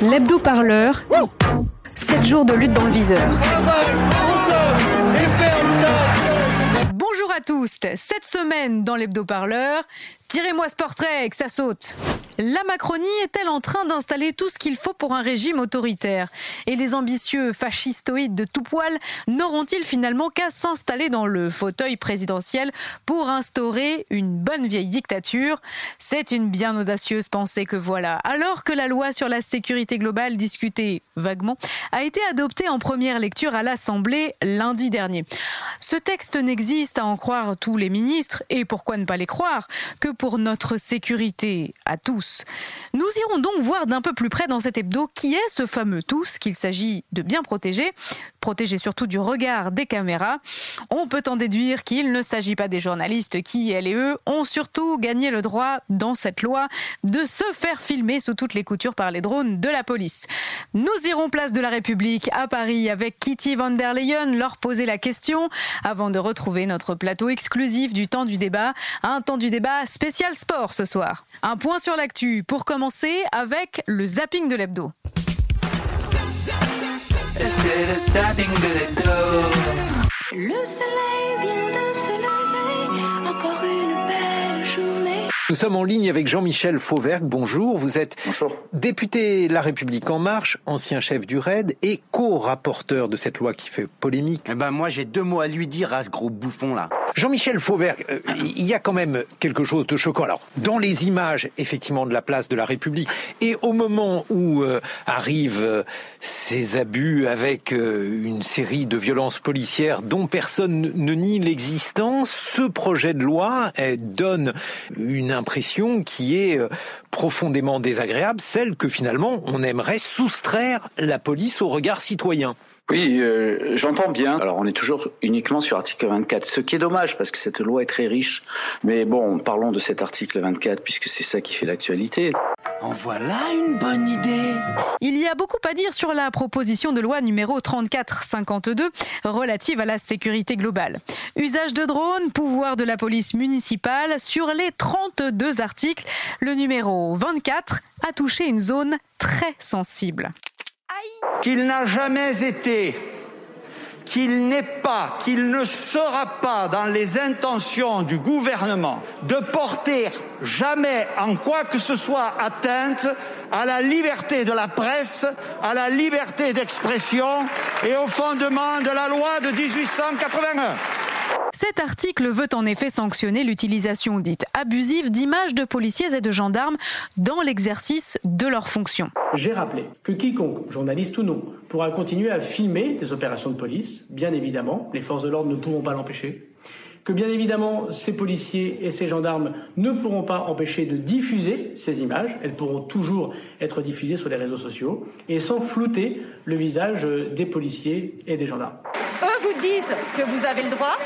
L'hebdo parleur. 7 jours de lutte dans le viseur. Bonjour à tous. Cette semaine dans l'hebdo parleur, tirez-moi ce portrait, que ça saute. La Macronie est-elle en train d'installer tout ce qu'il faut pour un régime autoritaire? Et les ambitieux fascistoïdes de tout poil n'auront-ils finalement qu'à s'installer dans le fauteuil présidentiel pour instaurer une bonne vieille dictature? C'est une bien audacieuse pensée que voilà. Alors que la loi sur la sécurité globale discutée vaguement a été adoptée en première lecture à l'Assemblée lundi dernier. Ce texte n'existe, à en croire tous les ministres, et pourquoi ne pas les croire, que pour notre sécurité à tous. Nous irons donc voir d'un peu plus près dans cet hebdo qui est ce fameux tous qu'il s'agit de bien protéger, protéger surtout du regard des caméras. On peut en déduire qu'il ne s'agit pas des journalistes qui, elles et eux, ont surtout gagné le droit dans cette loi de se faire filmer sous toutes les coutures par les drones de la police. Nous irons place de la République à Paris avec Kitty van der Leyen leur poser la question avant de retrouver notre plateau exclusif du temps du débat, un temps du débat spécial sport ce soir. Un point sur l'actu pour commencer avec le zapping de l'hebdo. Le soleil vient de Nous sommes en ligne avec Jean-Michel Fauvergue. Bonjour, vous êtes Bonjour. député La République En Marche, ancien chef du RAID et co-rapporteur de cette loi qui fait polémique. Eh ben moi j'ai deux mots à lui dire à ce gros bouffon là. Jean-Michel Fauvergue, euh, il y a quand même quelque chose de choquant. Alors, dans les images, effectivement, de la place de la République, et au moment où euh, arrivent euh, ces abus avec une série de violences policières dont personne ne nie l'existence, ce projet de loi euh, donne une impression qui est euh, profondément désagréable, celle que finalement on aimerait soustraire la police au regard citoyen. Oui, euh, j'entends bien. Alors, on est toujours uniquement sur article 24, ce qui est dommage parce que cette loi est très riche. Mais bon, parlons de cet article 24 puisque c'est ça qui fait l'actualité. En voilà une bonne idée. Il y a beaucoup à dire sur la proposition de loi numéro 3452 relative à la sécurité globale. Usage de drones, pouvoir de la police municipale, sur les 32 articles, le numéro 24 a touché une zone très sensible. Qu'il n'a jamais été, qu'il n'est pas, qu'il ne sera pas dans les intentions du gouvernement de porter jamais en quoi que ce soit atteinte à la liberté de la presse, à la liberté d'expression et au fondement de la loi de 1881. Cet article veut en effet sanctionner l'utilisation dite abusive d'images de policiers et de gendarmes dans l'exercice de leurs fonctions. J'ai rappelé que quiconque, journaliste ou non, pourra continuer à filmer des opérations de police, bien évidemment, les forces de l'ordre ne pourront pas l'empêcher, que bien évidemment ces policiers et ces gendarmes ne pourront pas empêcher de diffuser ces images, elles pourront toujours être diffusées sur les réseaux sociaux, et sans flouter le visage des policiers et des gendarmes. Disent que vous avez le droit,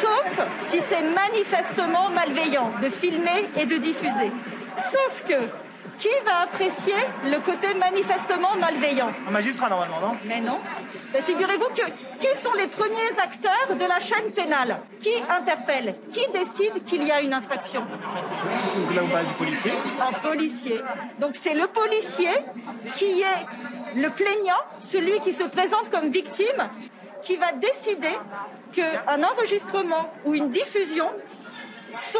sauf si c'est manifestement malveillant de filmer et de diffuser. Sauf que qui va apprécier le côté manifestement malveillant? Un magistrat normalement, non? Mais non. Figurez-vous que qui sont les premiers acteurs de la chaîne pénale? Qui interpelle? Qui décide qu'il y a une infraction? Donc là vous parlez du policier. Un policier. Donc c'est le policier qui est le plaignant, celui qui se présente comme victime, qui va décider qu'un enregistrement ou une diffusion sont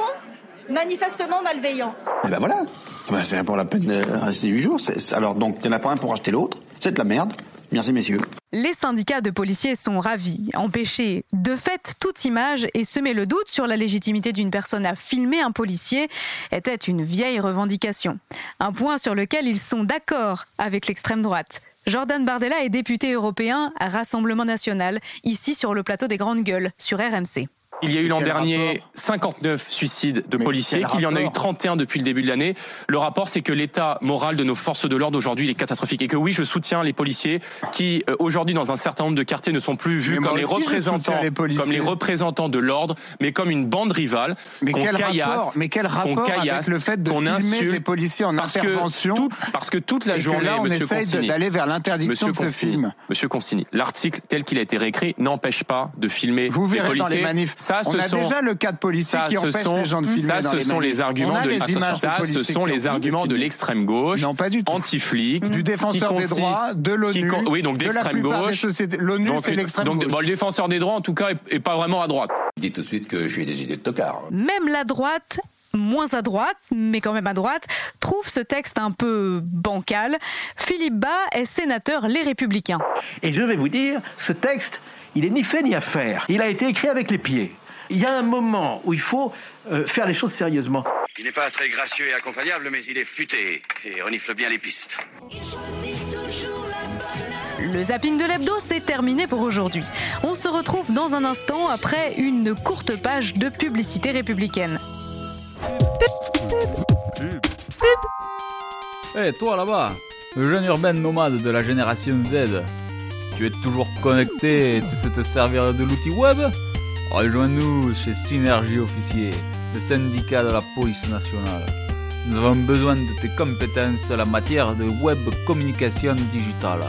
manifestement malveillants. Eh ben voilà. Ben, c'est pour la peine de rester 8 jours. C'est- Alors donc il n'y en a pas un pour acheter l'autre. C'est de la merde. Merci messieurs. Les syndicats de policiers sont ravis. Empêcher de fait toute image et semer le doute sur la légitimité d'une personne à filmer un policier était une vieille revendication. Un point sur lequel ils sont d'accord avec l'extrême droite. Jordan Bardella est député européen à Rassemblement National, ici sur le plateau des Grandes Gueules, sur RMC. Il y a eu l'an dernier rapport 59 suicides de Mais policiers, qu'il y en a eu rapport 31 depuis le début de l'année. Le rapport, c'est que l'état moral de nos forces de l'ordre aujourd'hui il est catastrophique. Et que oui, je soutiens les policiers qui, euh, aujourd'hui, dans un certain nombre de quartiers, ne sont plus vus comme les, représentants, soutiens les policiers. comme les représentants de l'ordre, mais comme une bande rivale Mais qu'on quel caillasse, rapport, mais quel rapport caillasse, avec le fait de filmer insulte, des policiers en parce intervention que, tout- parce que toute la journée, là, on Monsieur essaye d'aller vers l'interdiction Monsieur de ce Consigny, film. Monsieur Consigny, l'article tel qu'il a été réécrit n'empêche pas de filmer Vous les verrez policiers. dans les manifs. Ça, on a sont déjà le cas de policiers ça, qui empêchent sont, les gens de filmer ça, dans ce les sont les arguments de, ce sont les arguments l'extrême gauche, Non, pas du tout. anti-flic, Du défenseur des droits, de l'ONU, con- oui, donc d'extrême gauche. L'ONU, Donc, c'est l'extrême donc, gauche. bon, le défenseur des droits, en tout cas, est, est pas vraiment à droite. Dites tout de suite que j'ai des idées de tocard. Même la droite, moins à droite, mais quand même à droite, trouve ce texte un peu bancal. Philippe Bas est sénateur Les Républicains. Et je vais vous dire, ce texte, il est ni fait ni à faire. Il a été écrit avec les pieds. Il y a un moment où il faut euh, faire les choses sérieusement. Il n'est pas très gracieux et accompagnable, mais il est futé et renifle bien les pistes. Le zapping de l'hebdo, c'est terminé pour aujourd'hui. On se retrouve dans un instant après une courte page de publicité républicaine. Hé, toi là-bas, le jeune urbain nomade de la génération Z, tu es toujours connecté et tu sais te servir de l'outil web? Rejoins-nous chez Synergie Officier, le syndicat de la police nationale. Nous avons besoin de tes compétences en la matière de web communication digitale.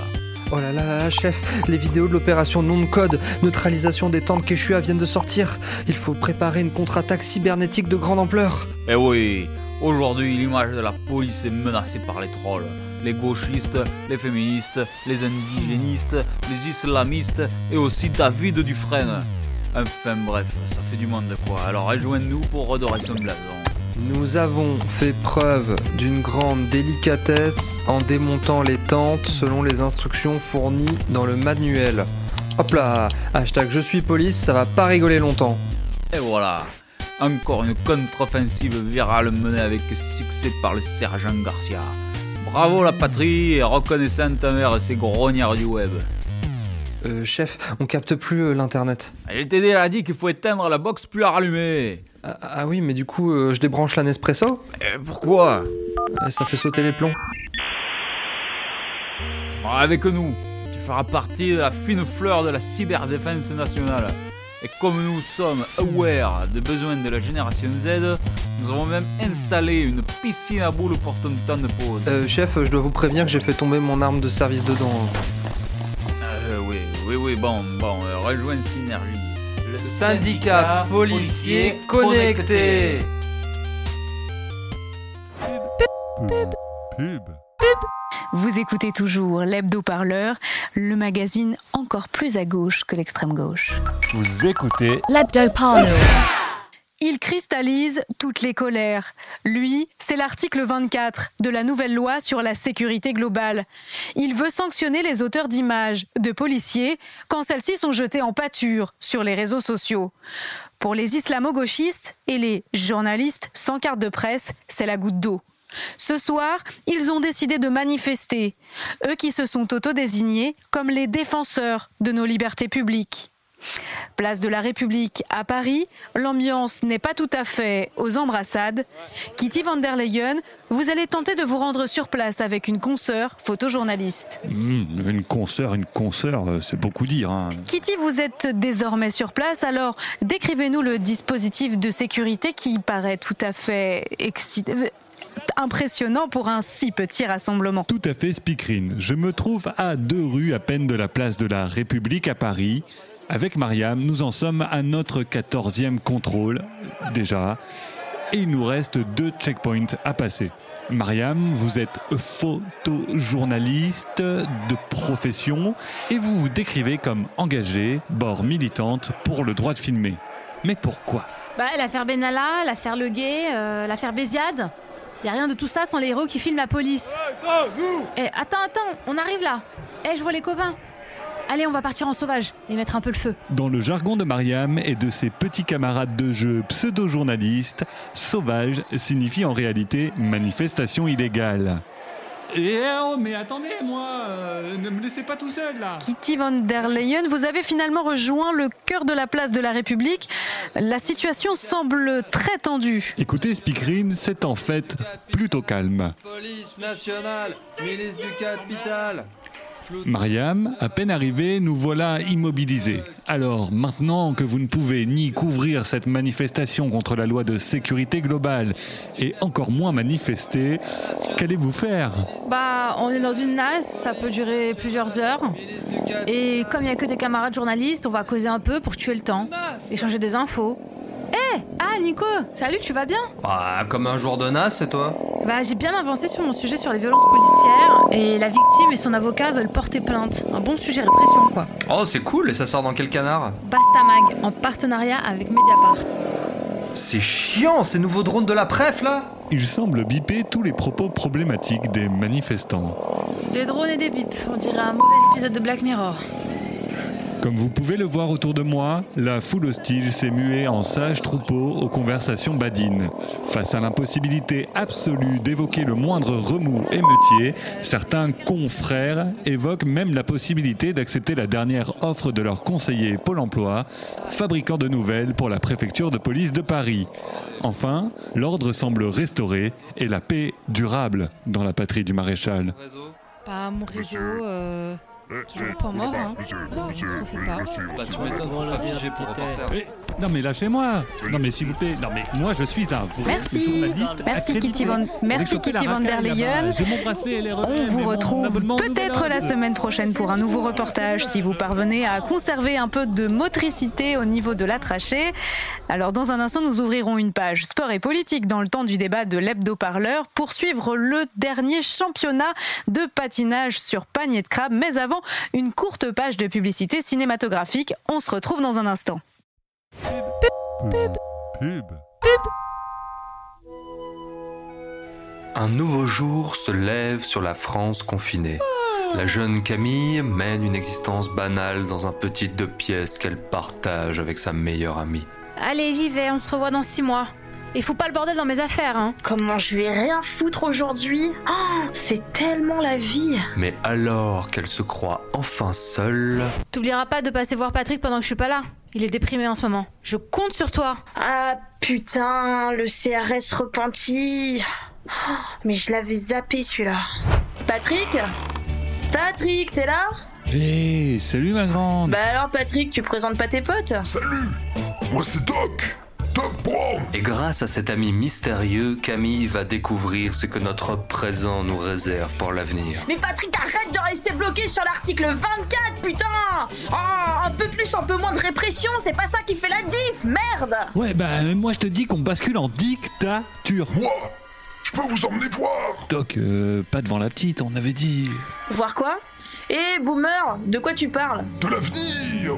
Oh là là là chef, les vidéos de l'opération nom de code, neutralisation des tentes Quechua viennent de sortir. Il faut préparer une contre-attaque cybernétique de grande ampleur. Eh oui, aujourd'hui l'image de la police est menacée par les trolls. Les gauchistes, les féministes, les indigénistes, les islamistes et aussi David Dufresne. Enfin bref, ça fait du monde quoi. Alors rejoins-nous pour redorer son blason. Nous avons fait preuve d'une grande délicatesse en démontant les tentes selon les instructions fournies dans le manuel. Hop là, hashtag je suis police, ça va pas rigoler longtemps. Et voilà, encore une contre-offensive virale menée avec succès par le sergent Garcia. Bravo la patrie et reconnaissant envers ces grognards du web. Euh, chef, on capte plus euh, l'internet. Je t'ai déjà dit qu'il faut éteindre la box plus la rallumer. Ah, ah oui, mais du coup, euh, je débranche la Nespresso Euh, pourquoi? Ça fait sauter les plombs. Bon, Avec nous, tu feras partie de la fine fleur de la cyberdéfense nationale. Et comme nous sommes aware des besoins de la génération Z, nous avons même installé une piscine à boules pour ton temps de pause. Euh, chef, je dois vous prévenir que j'ai fait tomber mon arme de service dedans. Euh, oui, oui, oui, bon, bon, euh, rejoins Synergie. Le syndicat policier connecté. Vous écoutez toujours l'hebdo-parleur, le magazine encore plus à gauche que l'extrême gauche. Vous écoutez L'hebdo-parleur. Il cristallise toutes les colères. Lui, c'est l'article 24 de la nouvelle loi sur la sécurité globale. Il veut sanctionner les auteurs d'images de policiers quand celles-ci sont jetées en pâture sur les réseaux sociaux. Pour les islamo-gauchistes et les journalistes sans carte de presse, c'est la goutte d'eau. Ce soir, ils ont décidé de manifester, eux qui se sont autodésignés comme les défenseurs de nos libertés publiques. Place de la République à Paris, l'ambiance n'est pas tout à fait aux embrassades. Kitty van der Leyen, vous allez tenter de vous rendre sur place avec une consoeur photojournaliste. Mmh, une consoeur, une consoeur, euh, c'est beaucoup dire. hein. Kitty, vous êtes désormais sur place, alors décrivez-nous le dispositif de sécurité qui paraît tout à fait impressionnant pour un si petit rassemblement. Tout à fait, Speakerine. Je me trouve à deux rues à peine de la place de la République à Paris. Avec Mariam, nous en sommes à notre quatorzième contrôle, déjà. Et il nous reste deux checkpoints à passer. Mariam, vous êtes photojournaliste de profession et vous vous décrivez comme engagée, bord militante pour le droit de filmer. Mais pourquoi? Bah, l'affaire Benalla, l'affaire Le Guet, euh, l'affaire Béziade. Y a rien de tout ça sans les héros qui filment la police. Eh, attends, attends, on arrive là. Eh, je vois les copains. Allez, on va partir en sauvage et mettre un peu le feu. Dans le jargon de Mariam et de ses petits camarades de jeu pseudo-journalistes, sauvage signifie en réalité manifestation illégale. Et oh, mais attendez, moi, euh, ne me laissez pas tout seul là. Kitty van der Leyen, vous avez finalement rejoint le cœur de la place de la République. La situation semble très tendue. Écoutez, Speakerine, c'est en fait plutôt calme. Police nationale, milice du capital. Mariam, à peine arrivée, nous voilà immobilisés. Alors, maintenant que vous ne pouvez ni couvrir cette manifestation contre la loi de sécurité globale et encore moins manifester, qu'allez-vous faire? Bah, on est dans une nasse, ça peut durer plusieurs heures. Et comme il n'y a que des camarades journalistes, on va causer un peu pour tuer le temps, échanger des infos. Eh Ah, Nico Salut, tu vas bien? Bah, comme un jour de nas, c'est toi? Bah, j'ai bien avancé sur mon sujet sur les violences policières et la victime et son avocat veulent porter plainte. Un bon sujet répression, quoi. Oh, c'est cool, et ça sort dans quel canard? Bastamag, en partenariat avec Mediapart. C'est chiant, ces nouveaux drones de la préf, là Il semble biper tous les propos problématiques des manifestants. Des drones et des bips, on dirait un mauvais épisode de Black Mirror. Comme vous pouvez le voir autour de moi, la foule hostile s'est muée en sage troupeau aux conversations badines. Face à l'impossibilité absolue d'évoquer le moindre remous émeutier, certains confrères évoquent même la possibilité d'accepter la dernière offre de leur conseiller Pôle emploi, fabricant de nouvelles pour la préfecture de police de Paris. Enfin, l'ordre semble restauré et la paix durable dans la patrie du maréchal. Pas mon réseau, euh... Toujours pas mort, hein. Oh, on se refait pas. Bah, tu m'étonnes, pour reporter. Eh, non mais lâchez-moi Non mais s'il vous plaît, non mais moi je suis un vrai Merci, journaliste merci. Kitty Van, Vous merci Kitty van der Leyen. On vous mais retrouve peut-être la semaine prochaine pour un nouveau reportage si vous parvenez à conserver un peu de motricité au niveau de la trachée. Alors dans un instant, nous ouvrirons une page sport et politique dans le temps du débat de l'hebdo-parleur pour suivre le dernier championnat de patinage sur panier de crabe. Mais avant, une courte page de publicité cinématographique. On se retrouve dans un instant. Pub. Un nouveau jour se lève sur la France confinée. La jeune Camille mène une existence banale dans un petit deux pièces qu'elle partage avec sa meilleure amie. Allez, j'y vais, on se revoit dans six mois. Et fous pas le bordel dans mes affaires, hein. Comment je vais rien foutre aujourd'hui? Oh, C'est tellement la vie Mais alors qu'elle se croit enfin seule, T'oublieras pas de passer voir Patrick pendant que je suis pas là. Il est déprimé en ce moment. Je compte sur toi. Ah putain, le CRS repenti Oh, Mais je l'avais zappé celui-là. Patrick? Patrick, t'es là? Hé, salut ma grande Bah alors Patrick, tu présentes pas tes potes? Salut Moi c'est Doc et grâce à cet ami mystérieux, Camille va découvrir ce que notre présent nous réserve pour l'avenir. Mais Patrick, arrête de rester bloqué sur l'article 24, putain Oh, un peu plus, un peu moins de répression, c'est pas ça qui fait la diff, merde Ouais bah moi je te dis qu'on bascule en dictature. Moi Je peux vous emmener voir Doc, euh, pas devant la petite, on avait dit. Voir quoi? Eh, boomer, de quoi tu parles? De l'avenir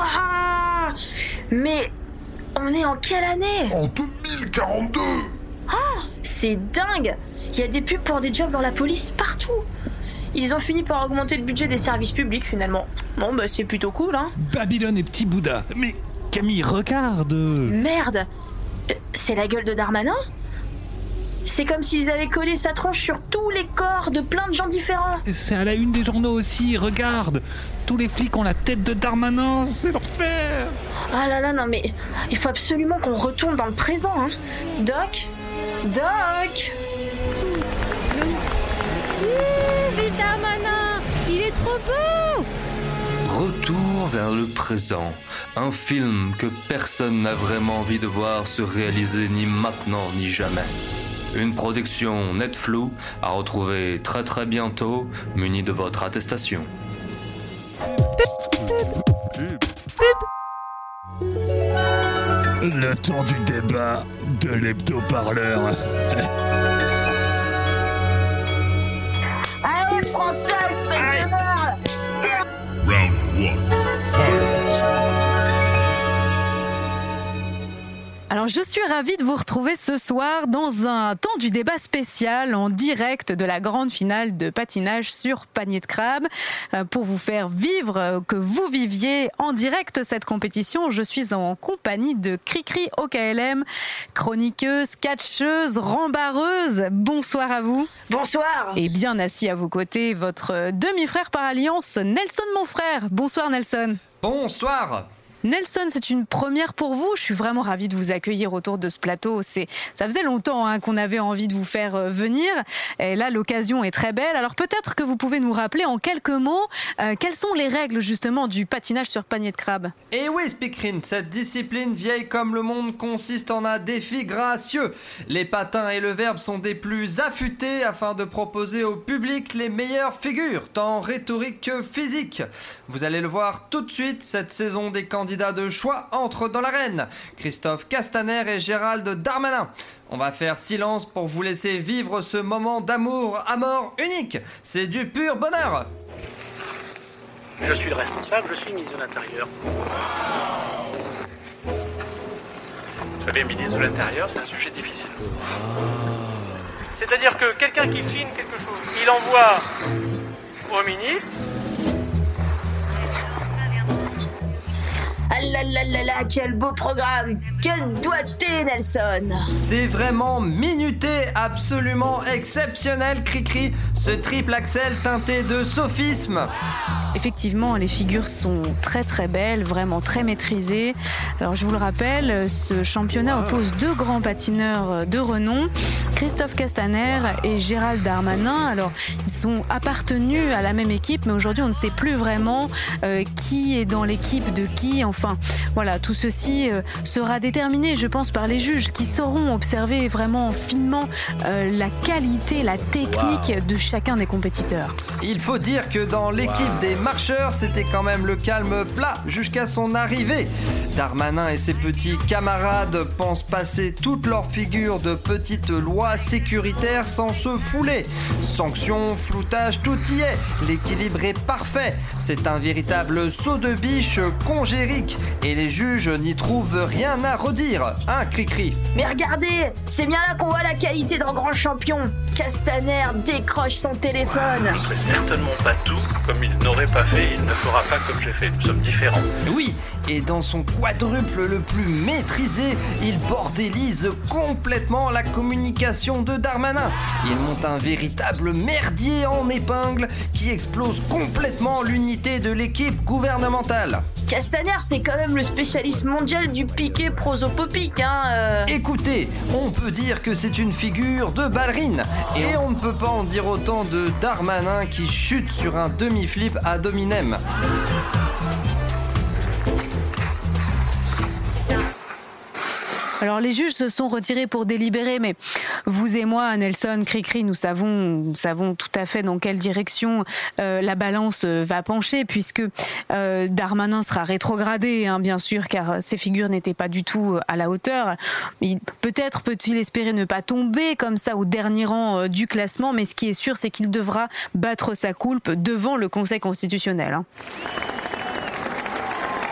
Waouh. Mais on est en quelle année? En 2042 Ah, c'est dingue. Il y a des pubs pour des jobs dans la police partout. Ils ont fini par augmenter le budget des services publics finalement. Bon bah c'est plutôt cool hein. Babylone et petit Bouddha. Mais Camille, regarde. Merde. Euh, C'est la gueule de Darmanin? C'est comme s'ils avaient collé sa tronche sur tous les corps de plein de gens différents. C'est à la une des journaux aussi, regarde. Tous les flics ont la tête de Darmanin, c'est l'enfer. Ah là là non mais il faut absolument qu'on retourne dans le présent hein. Doc Doc. Vite Darmanin Il est trop beau. Retour vers le présent. Un film que personne n'a vraiment envie de voir se réaliser ni maintenant ni jamais. Une production Netflix à retrouver très très bientôt, munie de votre attestation. Le temps du débat de l'hebdo-parleur. Allez français, de merde Round 1. Fight Alors je suis ravie de vous retrouver ce soir dans un temps du débat spécial en direct de la grande finale de patinage sur panier de crabe. Euh, Pour vous faire vivre, euh, que vous viviez en direct cette compétition, je suis en compagnie de Cricri OKLM, chroniqueuse, catcheuse, rembarreuse. Bonsoir à vous. Bonsoir Et bien assis à vos côtés, votre demi-frère par alliance, Nelson mon frère. Bonsoir Nelson. Bonsoir Nelson, c'est une première pour vous. Je suis vraiment ravie de vous accueillir autour de ce plateau. C'est, ça faisait longtemps hein, qu'on avait envie de vous faire euh, venir. Et là, l'occasion est très belle. Alors peut-être que vous pouvez nous rappeler en quelques mots euh, quelles sont les règles justement du patinage sur panier de crabe? Et oui, Speakerine, cette discipline vieille comme le monde consiste en un défi gracieux. Les patins et le verbe sont des plus affûtés afin de proposer au public les meilleures figures, tant rhétoriques que physiques. Vous allez le voir tout de suite, cette saison des candidats de choix entrent dans l'arène. Christophe Castaner et Gérald Darmanin. On va faire silence pour vous laisser vivre ce moment d'amour à mort unique. C'est du pur bonheur. Je suis le responsable, je suis ministre de l'Intérieur. Vous savez, ministre de l'Intérieur, c'est un sujet difficile. C'est-à-dire que quelqu'un qui filme quelque chose, il envoie au ministre, Ah là là là là, quel beau programme. Quel doigté, Nelson. C'est vraiment minuté, absolument exceptionnel, Cricri, ce triple axel teinté de sophisme. Effectivement, les figures sont très très belles, vraiment très maîtrisées. Alors je vous le rappelle, ce championnat oppose deux grands patineurs de renom, Christophe Castaner et Gérald Darmanin. Alors ils sont appartenus à la même équipe, mais aujourd'hui on ne sait plus vraiment euh, qui est dans l'équipe de qui. Enfin voilà, tout ceci euh, sera déterminé, je pense, par les juges qui sauront observer vraiment finement euh, la qualité, la technique de chacun des compétiteurs. Il faut dire que dans l'équipe des marcheurs, c'était quand même le calme plat jusqu'à son arrivée. Darmanin et ses petits camarades pensent passer toute leur figure de petites lois sécuritaires sans se fouler. Sanctions, floutage, tout y est. L'équilibre est parfait. C'est un véritable saut de biche congérique et les juges n'y trouvent rien à redire. Hein, Cricri Mais regardez, c'est bien là qu'on voit la qualité d'un grand champion. Castaner décroche son téléphone. je ne ferai certainement pas tout comme il n'aurait pas fait. Il ne fera pas comme j'ai fait. Nous sommes différents. Oui, et dans son quadruple le plus maîtrisé, il bordélise complètement la communication de Darmanin. Il monte un véritable merdier en épingle qui explose complètement l'unité de l'équipe gouvernementale. Castaner, c'est quand même le spécialiste mondial du piqué prosopopique, hein. euh. Écoutez, on peut dire que c'est une figure de ballerine. Et on ne peut pas en dire autant de Darmanin qui chute sur un demi-flip à Dominem. Alors les juges se sont retirés pour délibérer, mais vous et moi, Nelson, Cricri, nous savons, nous savons tout à fait dans quelle direction euh, la balance euh, va pencher, puisque euh, Darmanin sera rétrogradé, hein, bien sûr, car ses figures n'étaient pas du tout à la hauteur. Peut-être peut-il espérer ne pas tomber comme ça au dernier rang du classement, mais ce qui est sûr, c'est qu'il devra battre sa coulpe devant le Conseil constitutionnel. Hein.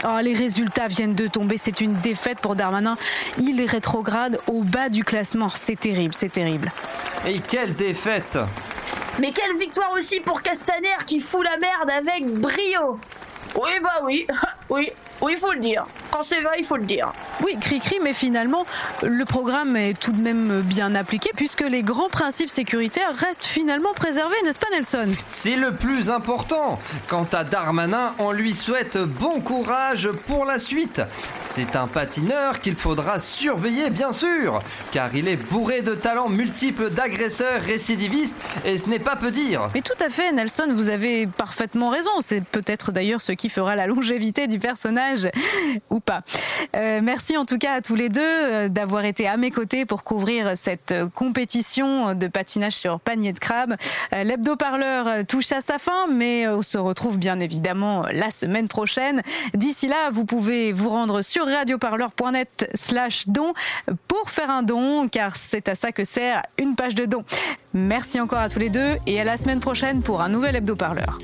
Oh, les résultats viennent de tomber. C'est une défaite pour Darmanin. Il est rétrograde au bas du classement. C'est terrible, c'est terrible. Et quelle défaite Mais quelle victoire aussi pour Castaner qui fout la merde avec brio Oui, bah oui, oui, oui, il faut le dire. Quand c'est vrai, il faut le dire. Oui, cri-cri, mais finalement, le programme est tout de même bien appliqué puisque les grands principes sécuritaires restent finalement préservés, n'est-ce pas Nelson? C'est le plus important. Quant à Darmanin, on lui souhaite bon courage pour la suite. C'est un patineur qu'il faudra surveiller, bien sûr, car il est bourré de talents multiples d'agresseurs récidivistes et ce n'est pas peu dire. Mais tout à fait, Nelson, vous avez parfaitement raison. C'est peut-être d'ailleurs ce qui fera la longévité du personnage ou pas. Euh, merci en tout cas à tous les deux euh, d'avoir été à mes côtés pour couvrir cette euh, compétition de patinage sur panier de crabe. L'hebdo-parleur touche à sa fin, mais on se retrouve bien évidemment la semaine prochaine. D'ici là, vous pouvez vous rendre sur radioparleur.net slash don pour faire un don, car c'est à ça que sert une page de don. Merci encore à tous les deux et à la semaine prochaine pour un nouvel hebdo-parleur.